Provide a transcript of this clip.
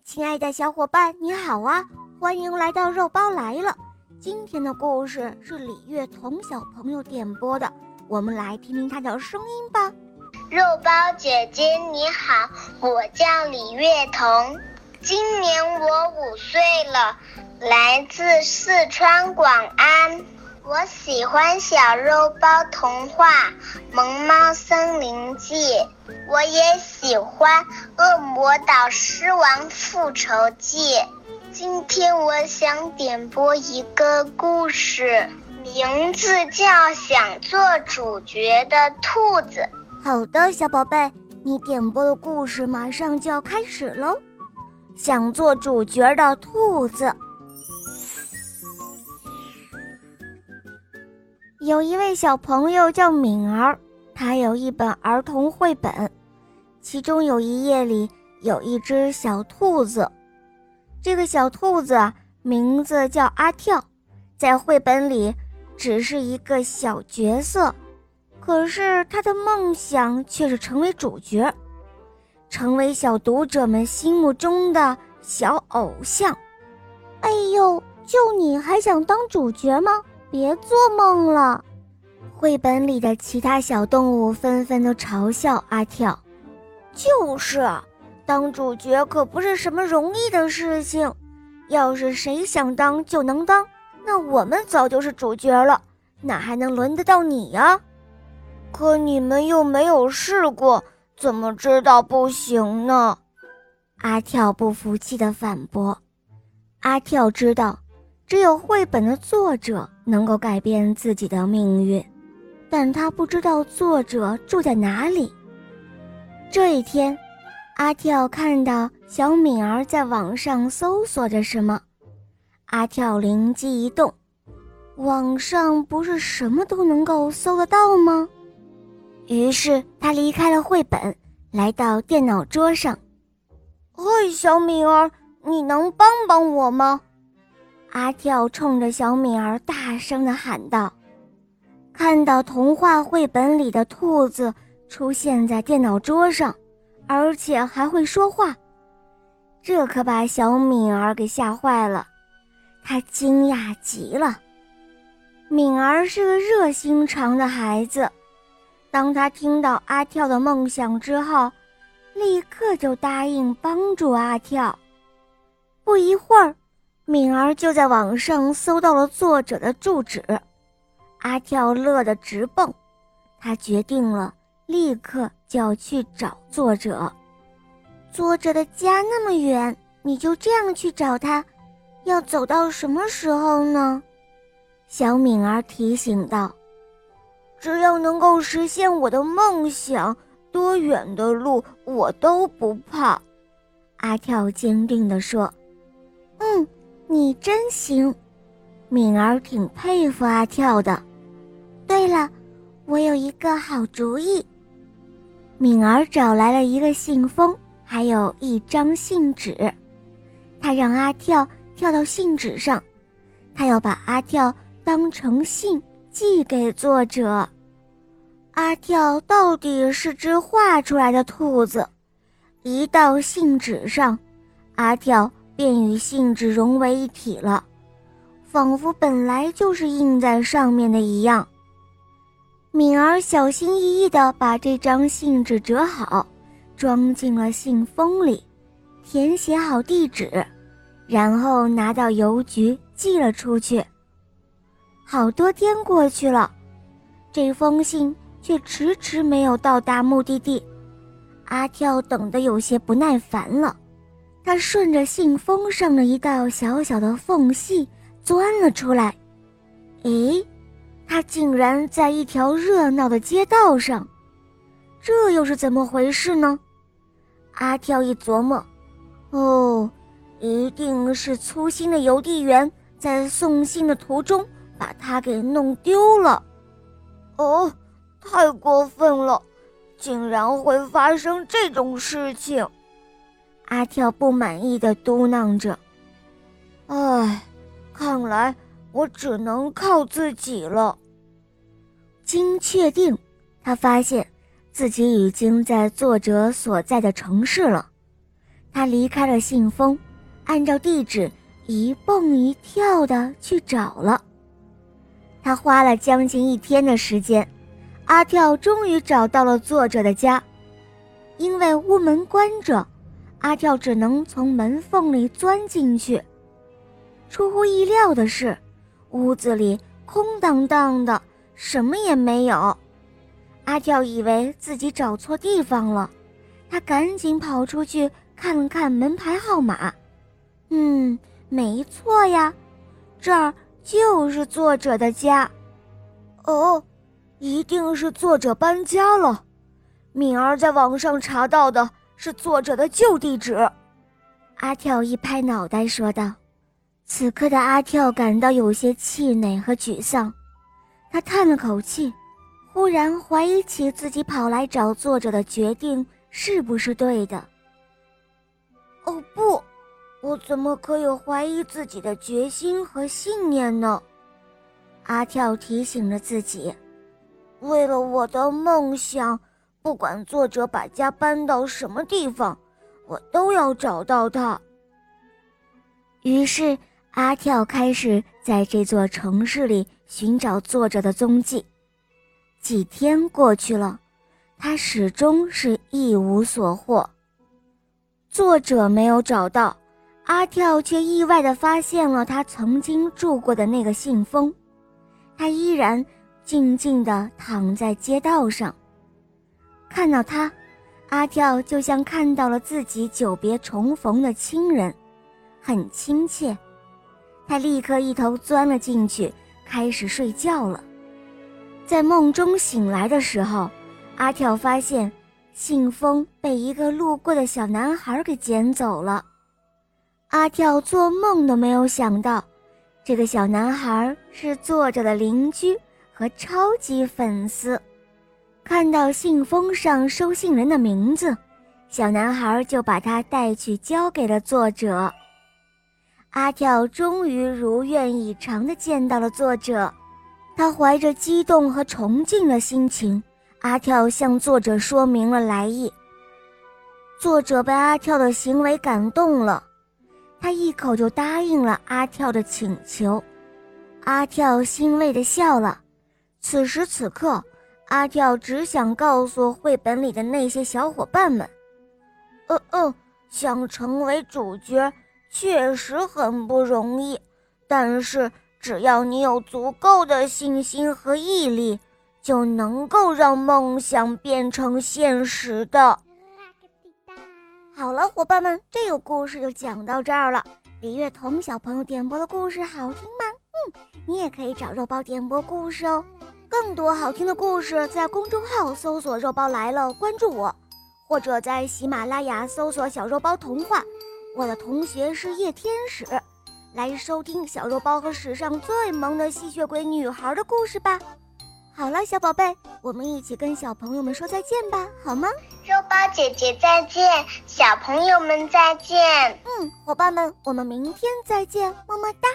亲爱的小伙伴，你好啊！欢迎来到肉包来了。今天的故事是李月彤小朋友点播的，我们来听听他的声音吧。肉包姐姐你好，我叫李月彤，今年我五岁了，来自四川广安。我喜欢小肉包童话《萌猫森林记》，我也喜欢《恶魔岛狮王复仇记》。今天我想点播一个故事，名字叫《想做主角的兔子》。好的，小宝贝，你点播的故事马上就要开始喽。想做主角的兔子。有一位小朋友叫敏儿，他有一本儿童绘本，其中有一页里有一只小兔子。这个小兔子名字叫阿跳，在绘本里只是一个小角色，可是他的梦想却是成为主角，成为小读者们心目中的小偶像。哎呦，就你还想当主角吗？别做梦了！绘本里的其他小动物纷纷都嘲笑阿跳。就是，当主角可不是什么容易的事情。要是谁想当就能当，那我们早就是主角了，哪还能轮得到你呀？可你们又没有试过，怎么知道不行呢？阿跳不服气地反驳。阿跳知道。只有绘本的作者能够改变自己的命运，但他不知道作者住在哪里。这一天，阿跳看到小敏儿在网上搜索着什么，阿跳灵机一动，网上不是什么都能够搜得到吗？于是他离开了绘本，来到电脑桌上。嘿，小敏儿，你能帮帮我吗？阿跳冲着小敏儿大声地喊道：“看到童话绘本里的兔子出现在电脑桌上，而且还会说话，这可把小敏儿给吓坏了。她惊讶极了。敏儿是个热心肠的孩子，当他听到阿跳的梦想之后，立刻就答应帮助阿跳。不一会儿。”敏儿就在网上搜到了作者的住址，阿跳乐得直蹦，他决定了立刻就要去找作者。作者的家那么远，你就这样去找他，要走到什么时候呢？小敏儿提醒道：“只要能够实现我的梦想，多远的路我都不怕。”阿跳坚定地说：“。”你真行，敏儿挺佩服阿跳的。对了，我有一个好主意。敏儿找来了一个信封，还有一张信纸。她让阿跳跳到信纸上，她要把阿跳当成信寄给作者。阿跳到底是只画出来的兔子，一到信纸上，阿跳。便与信纸融为一体了，仿佛本来就是印在上面的一样。敏儿小心翼翼地把这张信纸折好，装进了信封里，填写好地址，然后拿到邮局寄了出去。好多天过去了，这封信却迟迟没有到达目的地，阿跳等得有些不耐烦了。他顺着信封上的一道小小的缝隙钻了出来，诶，他竟然在一条热闹的街道上，这又是怎么回事呢？阿跳一琢磨，哦，一定是粗心的邮递员在送信的途中把它给弄丢了。哦，太过分了，竟然会发生这种事情！阿跳不满意的嘟囔着：“唉，看来我只能靠自己了。”经确定，他发现自己已经在作者所在的城市了。他离开了信封，按照地址一蹦一跳的去找了。他花了将近一天的时间，阿跳终于找到了作者的家。因为屋门关着，阿跳只能从门缝里钻进去。出乎意料的是，屋子里空荡荡的，什么也没有。阿跳以为自己找错地方了，他赶紧跑出去看了看门牌号码。嗯，没错呀，这儿就是作者的家。哦，一定是作者搬家了。敏儿在网上查到的是作者的旧地址，阿跳一拍脑袋说道。此刻的阿跳感到有些气馁和沮丧，他叹了口气，忽然怀疑起自己跑来找作者的决定是不是对的。哦不，我怎么可以怀疑自己的决心和信念呢？阿跳提醒着自己，为了我的梦想。不管作者把家搬到什么地方，我都要找到他。于是，阿跳开始在这座城市里寻找作者的踪迹。几天过去了，他始终是一无所获。作者没有找到，阿跳却意外地发现了他曾经住过的那个信封。他依然静静地躺在街道上。看到他，阿跳就像看到了自己久别重逢的亲人，很亲切。他立刻一头钻了进去，开始睡觉了。在梦中醒来的时候，阿跳发现信封被一个路过的小男孩给捡走了。阿跳做梦都没有想到，这个小男孩是作者的邻居和超级粉丝。看到信封上收信人的名字，小男孩就把他带去交给了作者。阿跳终于如愿以偿地见到了作者，他怀着激动和崇敬的心情，阿跳向作者说明了来意。作者被阿跳的行为感动了，他一口就答应了阿跳的请求。阿跳欣慰地笑了。此时此刻。阿跳只想告诉绘本里的那些小伙伴们：“嗯嗯，想成为主角确实很不容易，但是只要你有足够的信心和毅力，就能够让梦想变成现实的。”好了，伙伴们，这个故事就讲到这儿了。李月彤小朋友点播的故事好听吗？嗯，你也可以找肉包点播故事哦。更多好听的故事，在公众号搜索“肉包来了”，关注我，或者在喜马拉雅搜索“小肉包童话”，我的同学是叶天使，来收听小肉包和史上最萌的吸血鬼女孩的故事吧。好了，小宝贝，我们一起跟小朋友们说再见吧，好吗？肉包姐姐再见，小朋友们再见。嗯，伙伴们，我们明天再见，么么哒。